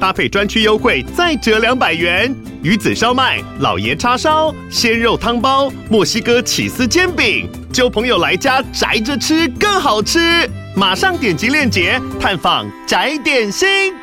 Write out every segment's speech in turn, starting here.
搭配专区优惠再折两百元。鱼子烧麦、老爷叉烧、鲜肉汤包、墨西哥起司煎饼，揪朋友来家宅着吃更好吃。马上点击链接探访宅点心。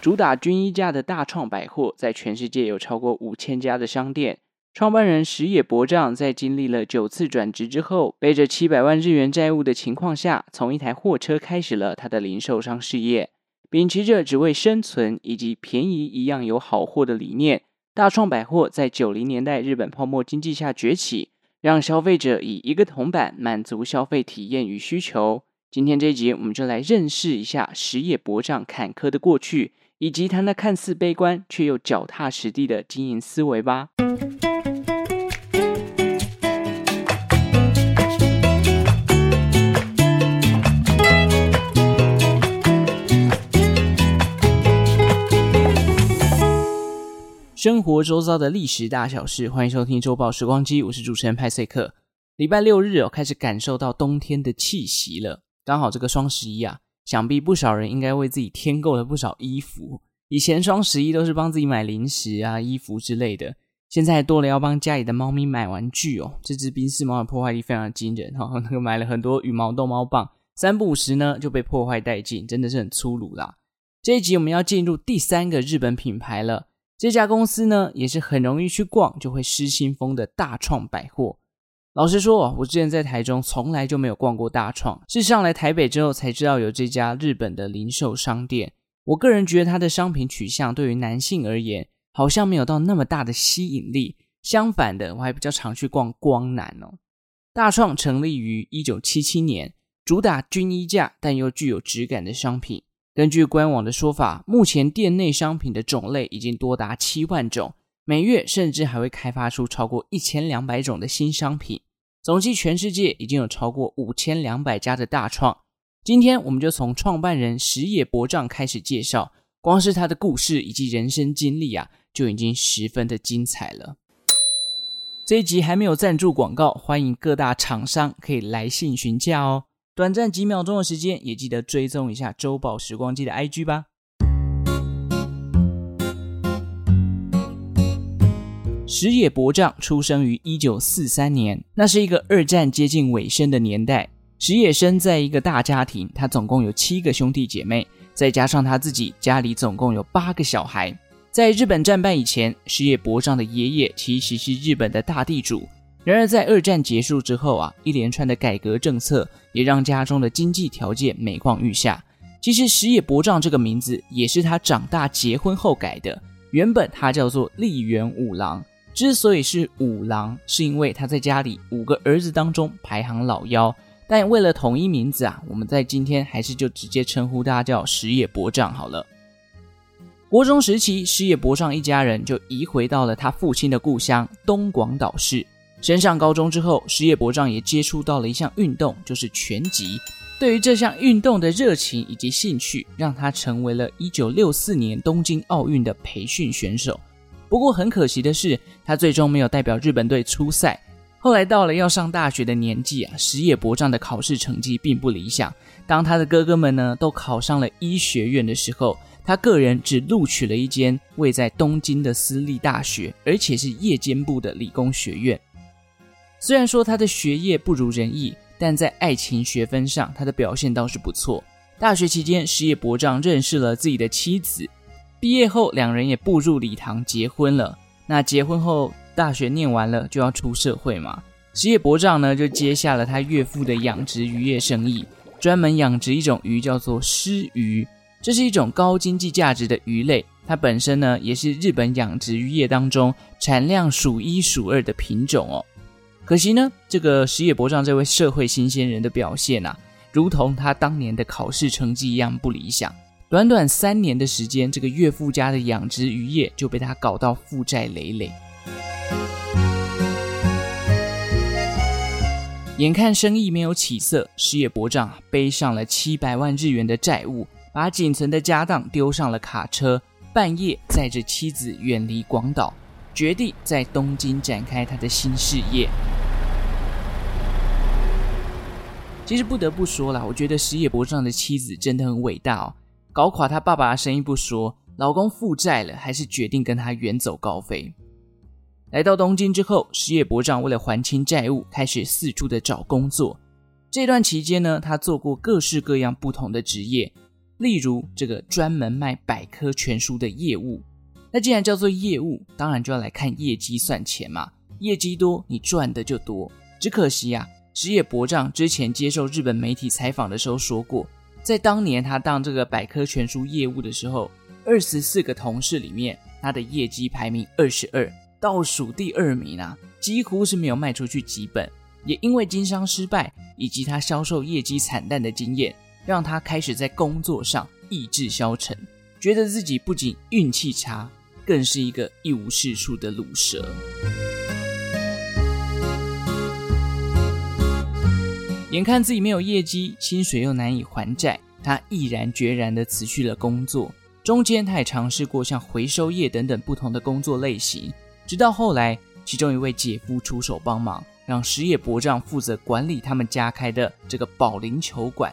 主打均衣架的大创百货，在全世界有超过五千家的商店。创办人石野博丈在经历了九次转职之后，背着七百万日元债务的情况下，从一台货车开始了他的零售商事业。秉持着只为生存以及便宜一样有好货的理念，大创百货在九零年代日本泡沫经济下崛起。让消费者以一个铜板满足消费体验与需求。今天这一集，我们就来认识一下实业博丈坎坷的过去，以及他那看似悲观却又脚踏实地的经营思维吧。生活周遭的历史大小事，欢迎收听周报时光机，我是主持人派翠克。礼拜六日哦，开始感受到冬天的气息了。刚好这个双十一啊，想必不少人应该为自己添购了不少衣服。以前双十一都是帮自己买零食啊、衣服之类的，现在多了要帮家里的猫咪买玩具哦。这只宾士猫的破坏力非常惊人哈，那个买了很多羽毛逗猫棒，三不五时呢就被破坏殆尽，真的是很粗鲁啦。这一集我们要进入第三个日本品牌了。这家公司呢，也是很容易去逛就会失心疯的大创百货。老实说，我之前在台中从来就没有逛过大创，是上来台北之后才知道有这家日本的零售商店。我个人觉得它的商品取向对于男性而言，好像没有到那么大的吸引力。相反的，我还比较常去逛光南哦。大创成立于一九七七年，主打均衣架但又具有质感的商品。根据官网的说法，目前店内商品的种类已经多达七万种，每月甚至还会开发出超过一千两百种的新商品。总计全世界已经有超过五千两百家的大创。今天我们就从创办人石野博丈开始介绍，光是他的故事以及人生经历啊，就已经十分的精彩了。这一集还没有赞助广告，欢迎各大厂商可以来信询价哦。短暂几秒钟的时间，也记得追踪一下周报时光机的 IG 吧。石野博丈出生于一九四三年，那是一个二战接近尾声的年代。石野生在一个大家庭，他总共有七个兄弟姐妹，再加上他自己，家里总共有八个小孩。在日本战败以前，石野博丈的爷爷其实是日本的大地主。然而，在二战结束之后啊，一连串的改革政策也让家中的经济条件每况愈下。其实，石野博丈这个名字也是他长大结婚后改的。原本他叫做立原五郎，之所以是五郎，是因为他在家里五个儿子当中排行老幺。但为了统一名字啊，我们在今天还是就直接称呼他叫石野博丈好了。国中时期，石野博丈一家人就移回到了他父亲的故乡东广岛市。升上高中之后，石野博丈也接触到了一项运动，就是拳击。对于这项运动的热情以及兴趣，让他成为了1964年东京奥运的培训选手。不过很可惜的是，他最终没有代表日本队出赛。后来到了要上大学的年纪啊，石野博丈的考试成绩并不理想。当他的哥哥们呢都考上了医学院的时候，他个人只录取了一间位在东京的私立大学，而且是夜间部的理工学院。虽然说他的学业不如人意，但在爱情学分上，他的表现倒是不错。大学期间，石野博丈认识了自己的妻子，毕业后两人也步入礼堂结婚了。那结婚后，大学念完了就要出社会嘛。石野博丈呢，就接下了他岳父的养殖渔业生意，专门养殖一种鱼，叫做狮鱼，这是一种高经济价值的鱼类。它本身呢，也是日本养殖渔业当中产量数一数二的品种哦。可惜呢，这个石野博丈这位社会新鲜人的表现啊，如同他当年的考试成绩一样不理想。短短三年的时间，这个岳父家的养殖渔业就被他搞到负债累累。眼看生意没有起色，石野博丈背上了七百万日元的债务，把仅存的家当丢上了卡车，半夜载着妻子远离广岛，决定在东京展开他的新事业。其实不得不说啦，我觉得石野博丈的妻子真的很伟大哦，搞垮他爸爸的生意不说，老公负债了，还是决定跟他远走高飞。来到东京之后，石野博丈为了还清债务，开始四处的找工作。这段期间呢，他做过各式各样不同的职业，例如这个专门卖百科全书的业务。那既然叫做业务，当然就要来看业绩算钱嘛。业绩多，你赚的就多。只可惜呀、啊，石野博丈之前接受日本媒体采访的时候说过，在当年他当这个百科全书业务的时候，二十四个同事里面，他的业绩排名二十二。倒数第二名啊，几乎是没有卖出去几本。也因为经商失败以及他销售业绩惨淡的经验，让他开始在工作上意志消沉，觉得自己不仅运气差，更是一个一无是处的鲁蛇。眼看自己没有业绩，薪水又难以还债，他毅然决然地辞去了工作。中间，他也尝试过像回收业等等不同的工作类型。直到后来，其中一位姐夫出手帮忙，让石野博丈负责管理他们家开的这个保龄球馆。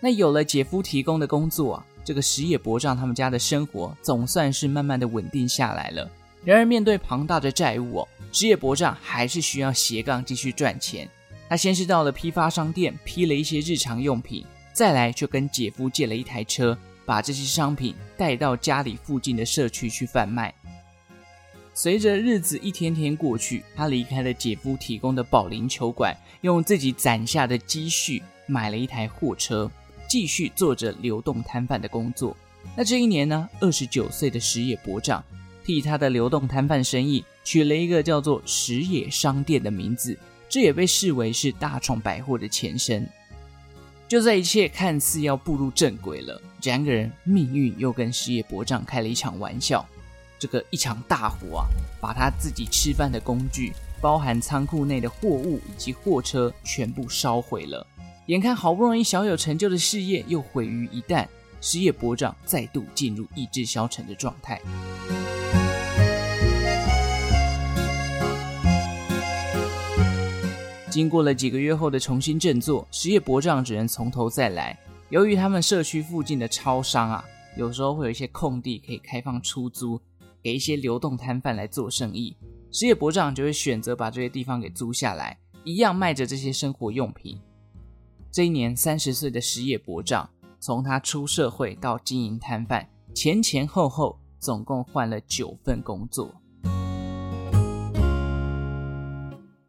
那有了姐夫提供的工作，这个石野博丈他们家的生活总算是慢慢的稳定下来了。然而，面对庞大的债务哦，石野博丈还是需要斜杠继续赚钱。他先是到了批发商店批了一些日常用品，再来就跟姐夫借了一台车，把这些商品带到家里附近的社区去贩卖。随着日子一天天过去，他离开了姐夫提供的保龄球馆，用自己攒下的积蓄买了一台货车，继续做着流动摊贩的工作。那这一年呢，二十九岁的石野博丈替他的流动摊贩生意取了一个叫做石野商店的名字，这也被视为是大创百货的前身。就在一切看似要步入正轨了，然而命运又跟石野博丈开了一场玩笑。这个一场大火啊，把他自己吃饭的工具，包含仓库内的货物以及货车，全部烧毁了。眼看好不容易小有成就的事业又毁于一旦，石野博丈再度进入意志消沉的状态。经过了几个月后的重新振作，石野博丈只能从头再来。由于他们社区附近的超商啊，有时候会有一些空地可以开放出租。给一些流动摊贩来做生意，石野博丈就会选择把这些地方给租下来，一样卖着这些生活用品。这一年，三十岁的石野博丈从他出社会到经营摊贩，前前后后总共换了九份工作。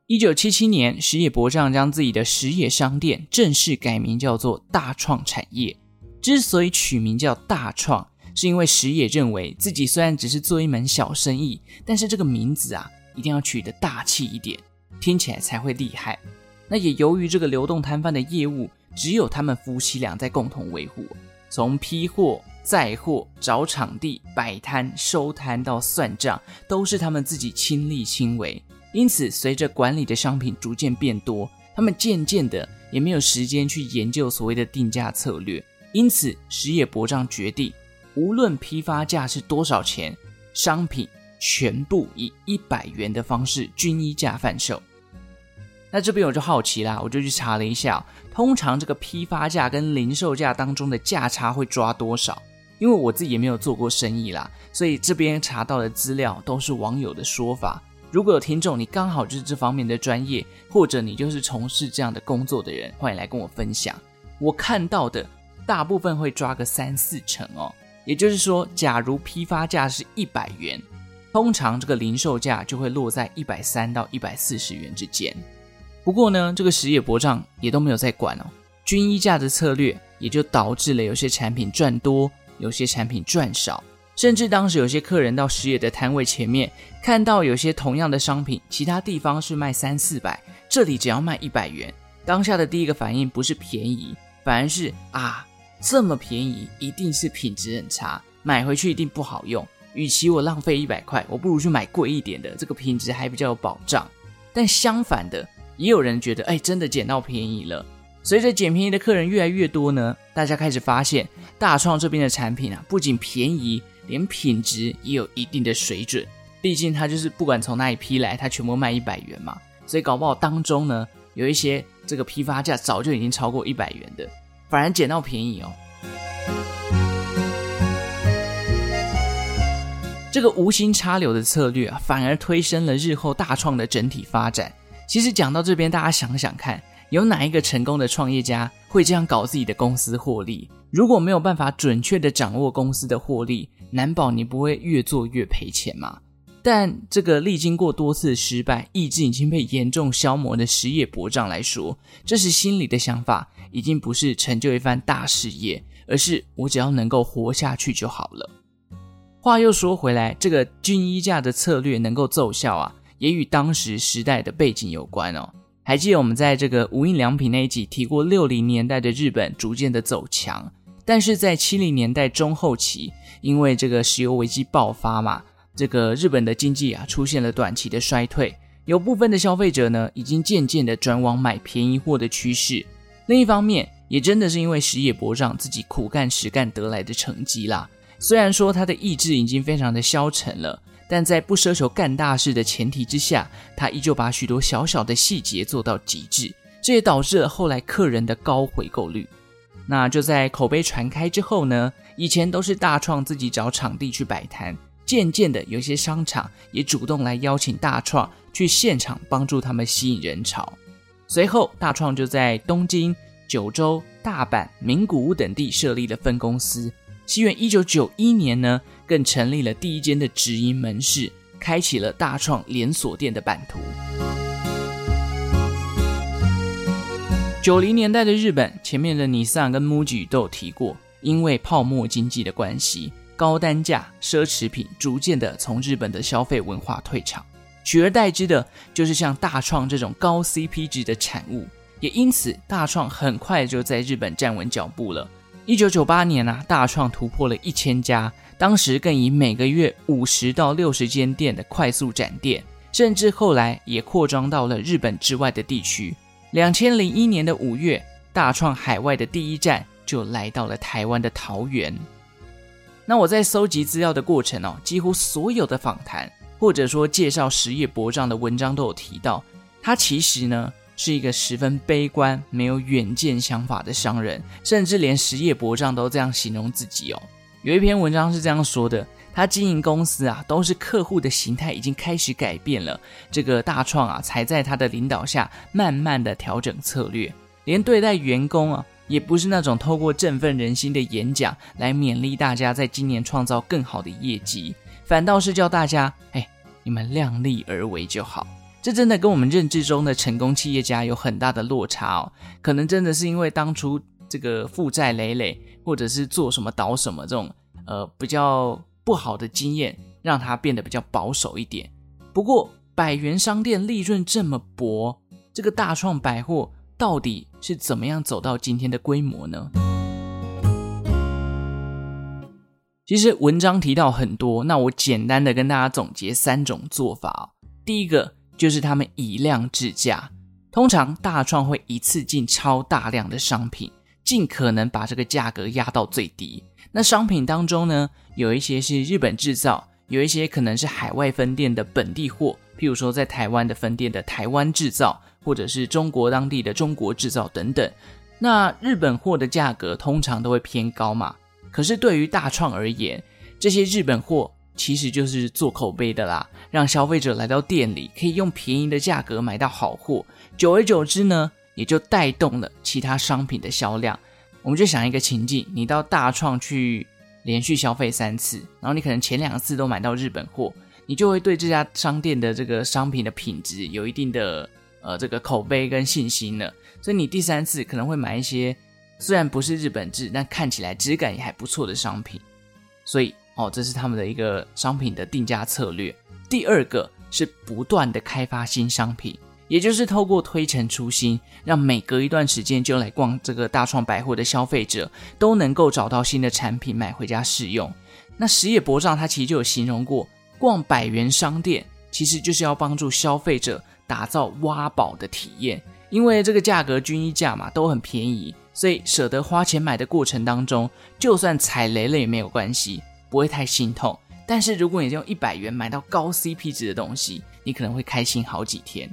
一九七七年，石野博丈将自己的石野商店正式改名叫做大创产业。之所以取名叫大创，是因为石野认为自己虽然只是做一门小生意，但是这个名字啊，一定要取得大气一点，听起来才会厉害。那也由于这个流动摊贩的业务只有他们夫妻俩在共同维护，从批货、载货、找场地、摆摊、收摊到算账，都是他们自己亲力亲为。因此，随着管理的商品逐渐变多，他们渐渐的也没有时间去研究所谓的定价策略。因此，石野博丈决定。无论批发价是多少钱，商品全部以一百元的方式均一价贩售。那这边我就好奇啦，我就去查了一下，通常这个批发价跟零售价当中的价差会抓多少？因为我自己也没有做过生意啦，所以这边查到的资料都是网友的说法。如果有听众，你刚好就是这方面的专业，或者你就是从事这样的工作的人，欢迎来跟我分享。我看到的大部分会抓个三四成哦。也就是说，假如批发价是一百元，通常这个零售价就会落在一百三到一百四十元之间。不过呢，这个石野博丈也都没有在管哦，均一价的策略也就导致了有些产品赚多，有些产品赚少，甚至当时有些客人到石野的摊位前面，看到有些同样的商品，其他地方是卖三四百，这里只要卖一百元，当下的第一个反应不是便宜，反而是啊。这么便宜，一定是品质很差，买回去一定不好用。与其我浪费一百块，我不如去买贵一点的，这个品质还比较有保障。但相反的，也有人觉得，哎，真的捡到便宜了。随着捡便宜的客人越来越多呢，大家开始发现大创这边的产品啊，不仅便宜，连品质也有一定的水准。毕竟它就是不管从哪里批来，它全部卖一百元嘛，所以搞不好当中呢，有一些这个批发价早就已经超过一百元的，反而捡到便宜哦。这个无心插柳的策略啊，反而推升了日后大创的整体发展。其实讲到这边，大家想想看，有哪一个成功的创业家会这样搞自己的公司获利？如果没有办法准确地掌握公司的获利，难保你不会越做越赔钱嘛。但这个历经过多次失败，意志已经被严重消磨的石野博丈来说，这时心里的想法已经不是成就一番大事业，而是我只要能够活下去就好了。话又说回来，这个均衣价的策略能够奏效啊，也与当时时代的背景有关哦。还记得我们在这个无印良品那一集提过，六零年代的日本逐渐的走强，但是在七零年代中后期，因为这个石油危机爆发嘛，这个日本的经济啊出现了短期的衰退，有部分的消费者呢已经渐渐的转往买便宜货的趋势。另一方面，也真的是因为石野博让自己苦干实干得来的成绩啦。虽然说他的意志已经非常的消沉了，但在不奢求干大事的前提之下，他依旧把许多小小的细节做到极致，这也导致了后来客人的高回购率。那就在口碑传开之后呢，以前都是大创自己找场地去摆摊，渐渐的有些商场也主动来邀请大创去现场帮助他们吸引人潮。随后，大创就在东京、九州、大阪、名古屋等地设立了分公司。西元一九九一年呢，更成立了第一间的直营门市，开启了大创连锁店的版图。九零年代的日本，前面的尼桑跟 MUJI 都有提过，因为泡沫经济的关系，高单价奢侈品逐渐的从日本的消费文化退场，取而代之的就是像大创这种高 CP 值的产物，也因此大创很快就在日本站稳脚步了。一九九八年啊，大创突破了一千家，当时更以每个月五十到六十间店的快速展店，甚至后来也扩张到了日本之外的地区。两千零一年的五月，大创海外的第一站就来到了台湾的桃园。那我在搜集资料的过程哦，几乎所有的访谈或者说介绍实业博障的文章都有提到，他其实呢。是一个十分悲观、没有远见想法的商人，甚至连实业博障都这样形容自己哦。有一篇文章是这样说的：他经营公司啊，都是客户的形态已经开始改变了，这个大创啊，才在他的领导下慢慢的调整策略，连对待员工啊，也不是那种透过振奋人心的演讲来勉励大家在今年创造更好的业绩，反倒是叫大家，哎，你们量力而为就好。这真的跟我们认知中的成功企业家有很大的落差哦，可能真的是因为当初这个负债累累，或者是做什么倒什么这种呃比较不好的经验，让它变得比较保守一点。不过百元商店利润这么薄，这个大创百货到底是怎么样走到今天的规模呢？其实文章提到很多，那我简单的跟大家总结三种做法。第一个。就是他们以量制价，通常大创会一次进超大量的商品，尽可能把这个价格压到最低。那商品当中呢，有一些是日本制造，有一些可能是海外分店的本地货，譬如说在台湾的分店的台湾制造，或者是中国当地的中国制造等等。那日本货的价格通常都会偏高嘛，可是对于大创而言，这些日本货。其实就是做口碑的啦，让消费者来到店里可以用便宜的价格买到好货，久而久之呢，也就带动了其他商品的销量。我们就想一个情境，你到大创去连续消费三次，然后你可能前两次都买到日本货，你就会对这家商店的这个商品的品质有一定的呃这个口碑跟信心了。所以你第三次可能会买一些虽然不是日本制，但看起来质感也还不错的商品。所以。哦，这是他们的一个商品的定价策略。第二个是不断的开发新商品，也就是透过推陈出新，让每隔一段时间就来逛这个大创百货的消费者都能够找到新的产品买回家试用。那实业博丈他其实就有形容过，逛百元商店其实就是要帮助消费者打造挖宝的体验，因为这个价格均一价嘛，都很便宜，所以舍得花钱买的过程当中，就算踩雷了也没有关系，不会太心痛。但是如果你用一百元买到高 CP 值的东西，你可能会开心好几天。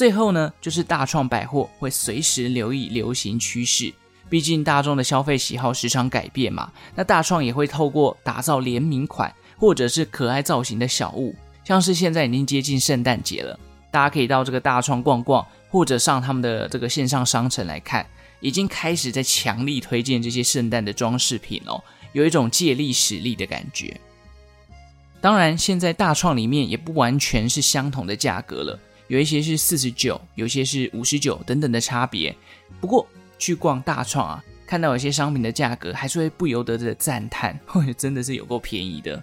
最后呢，就是大创百货会随时留意流行趋势，毕竟大众的消费喜好时常改变嘛。那大创也会透过打造联名款或者是可爱造型的小物，像是现在已经接近圣诞节了，大家可以到这个大创逛逛，或者上他们的这个线上商城来看，已经开始在强力推荐这些圣诞的装饰品哦，有一种借力使力的感觉。当然，现在大创里面也不完全是相同的价格了。有一些是四十九，有些是五十九等等的差别。不过去逛大创啊，看到有些商品的价格，还是会不由得的赞叹，或 者真的是有够便宜的。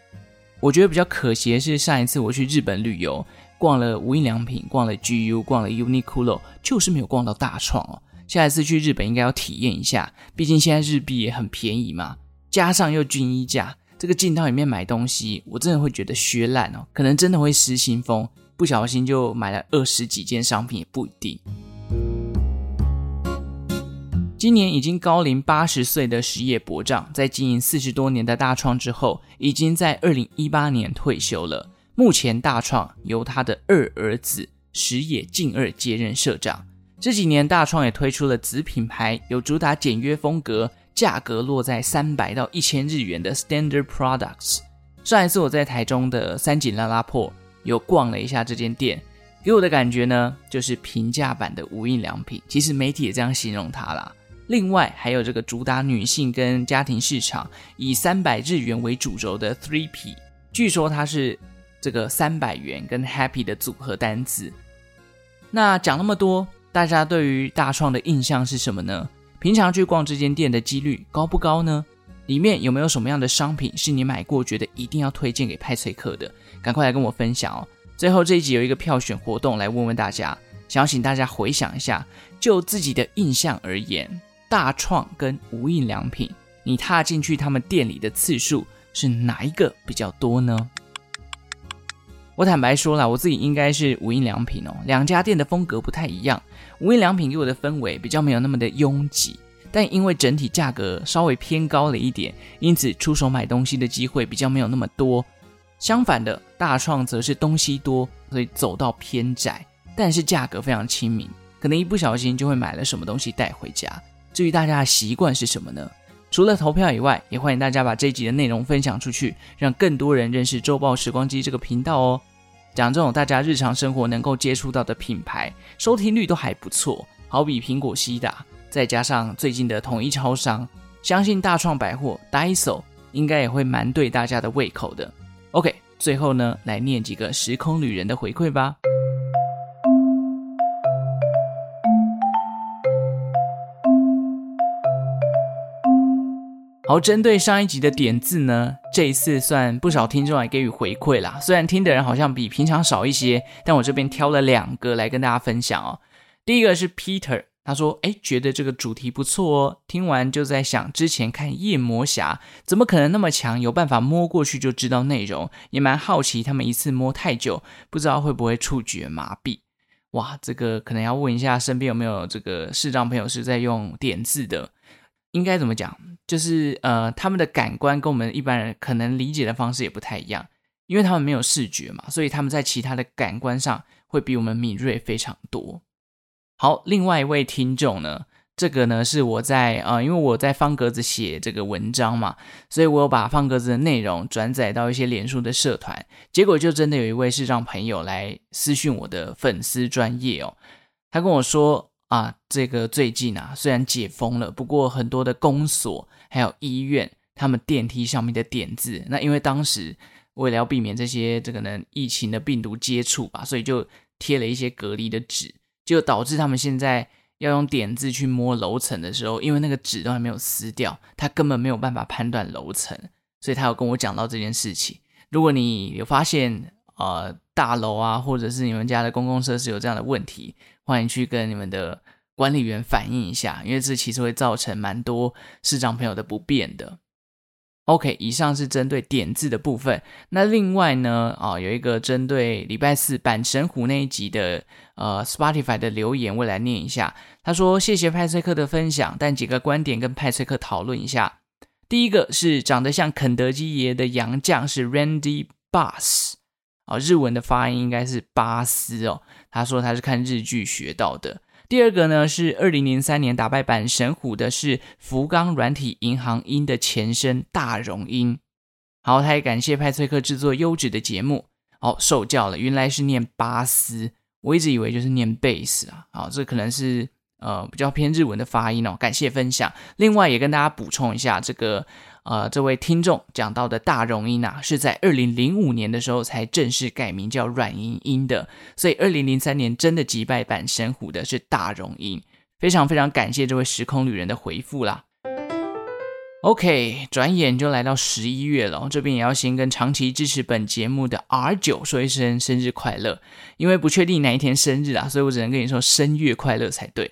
我觉得比较可惜的是，上一次我去日本旅游，逛了无印良品，逛了 GU，逛了 Uniqlo，就是没有逛到大创哦。下一次去日本应该要体验一下，毕竟现在日币也很便宜嘛，加上又均一价，这个进到里面买东西，我真的会觉得削烂哦，可能真的会失心疯。不小心就买了二十几件商品也不一定。今年已经高龄八十岁的石野博丈，在经营四十多年的大创之后，已经在二零一八年退休了。目前大创由他的二儿子石野敬二接任社长。这几年大创也推出了子品牌，有主打简约风格，价格落在三百到一千日元的 Standard Products。上一次我在台中的三井拉拉破。有逛了一下这间店，给我的感觉呢，就是平价版的无印良品。其实媒体也这样形容它啦。另外还有这个主打女性跟家庭市场，以三百日元为主轴的 Three P，据说它是这个三百元跟 Happy 的组合单字。那讲那么多，大家对于大创的印象是什么呢？平常去逛这间店的几率高不高呢？里面有没有什么样的商品是你买过觉得一定要推荐给派翠克的？赶快来跟我分享哦！最后这一集有一个票选活动，来问问大家，想要请大家回想一下，就自己的印象而言，大创跟无印良品，你踏进去他们店里的次数是哪一个比较多呢？我坦白说了，我自己应该是无印良品哦。两家店的风格不太一样，无印良品给我的氛围比较没有那么的拥挤。但因为整体价格稍微偏高了一点，因此出手买东西的机会比较没有那么多。相反的，大创则是东西多，所以走道偏窄，但是价格非常亲民，可能一不小心就会买了什么东西带回家。至于大家的习惯是什么呢？除了投票以外，也欢迎大家把这集的内容分享出去，让更多人认识周报时光机这个频道哦。讲这种大家日常生活能够接触到的品牌，收听率都还不错，好比苹果、西打。再加上最近的统一超商，相信大创百货 Daiso 应该也会蛮对大家的胃口的。OK，最后呢，来念几个时空旅人的回馈吧。好，针对上一集的点字呢，这一次算不少听众来给予回馈啦。虽然听的人好像比平常少一些，但我这边挑了两个来跟大家分享哦。第一个是 Peter。他说：“哎，觉得这个主题不错哦。听完就在想，之前看夜魔侠怎么可能那么强，有办法摸过去就知道内容？也蛮好奇他们一次摸太久，不知道会不会触觉麻痹？哇，这个可能要问一下身边有没有这个视障朋友是在用点字的，应该怎么讲？就是呃，他们的感官跟我们一般人可能理解的方式也不太一样，因为他们没有视觉嘛，所以他们在其他的感官上会比我们敏锐非常多。”好，另外一位听众呢，这个呢是我在啊、呃，因为我在方格子写这个文章嘛，所以我有把方格子的内容转载到一些脸书的社团，结果就真的有一位视障朋友来私讯我的粉丝专业哦，他跟我说啊，这个最近啊虽然解封了，不过很多的公所还有医院，他们电梯上面的点字，那因为当时为了要避免这些这个呢疫情的病毒接触吧，所以就贴了一些隔离的纸。就导致他们现在要用点字去摸楼层的时候，因为那个纸都还没有撕掉，他根本没有办法判断楼层，所以他有跟我讲到这件事情。如果你有发现呃大楼啊，或者是你们家的公共设施有这样的问题，欢迎去跟你们的管理员反映一下，因为这其实会造成蛮多视障朋友的不便的。OK，以上是针对点字的部分。那另外呢，啊，有一个针对礼拜四阪神虎那一集的呃 Spotify 的留言，我来念一下。他说：“谢谢派翠克的分享，但几个观点跟派翠克讨论一下。第一个是长得像肯德基爷的洋将是 Randy Bass 啊，日文的发音应该是巴斯哦。他说他是看日剧学到的。”第二个呢，是二零零三年打败阪神虎的是福冈软体银行鹰的前身大荣鹰。好，他也感谢派翠克制作优质的节目。好，受教了，原来是念巴斯，我一直以为就是念贝斯啊。好，这可能是呃比较偏日文的发音哦。感谢分享。另外也跟大家补充一下这个。呃，这位听众讲到的大荣音啊，是在二零零五年的时候才正式改名叫软银音的，所以二零零三年真的击败阪神虎的是大荣音。非常非常感谢这位时空旅人的回复啦。OK，转眼就来到十一月了，这边也要先跟长期支持本节目的 R 九说一声生日快乐，因为不确定哪一天生日啊，所以我只能跟你说生月快乐才对。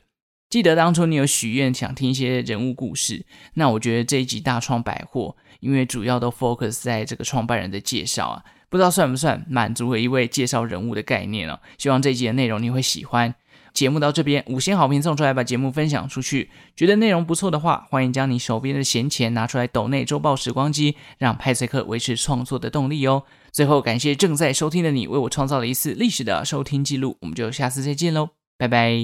记得当初你有许愿想听一些人物故事，那我觉得这一集大创百货，因为主要都 focus 在这个创办人的介绍啊，不知道算不算满足了一位介绍人物的概念哦。希望这一集的内容你会喜欢。节目到这边，五星好评送出来，把节目分享出去。觉得内容不错的话，欢迎将你手边的闲钱拿出来抖内周报时光机，让派翠克维持创作的动力哦。最后感谢正在收听的你，为我创造了一次历史的收听记录。我们就下次再见喽，拜拜。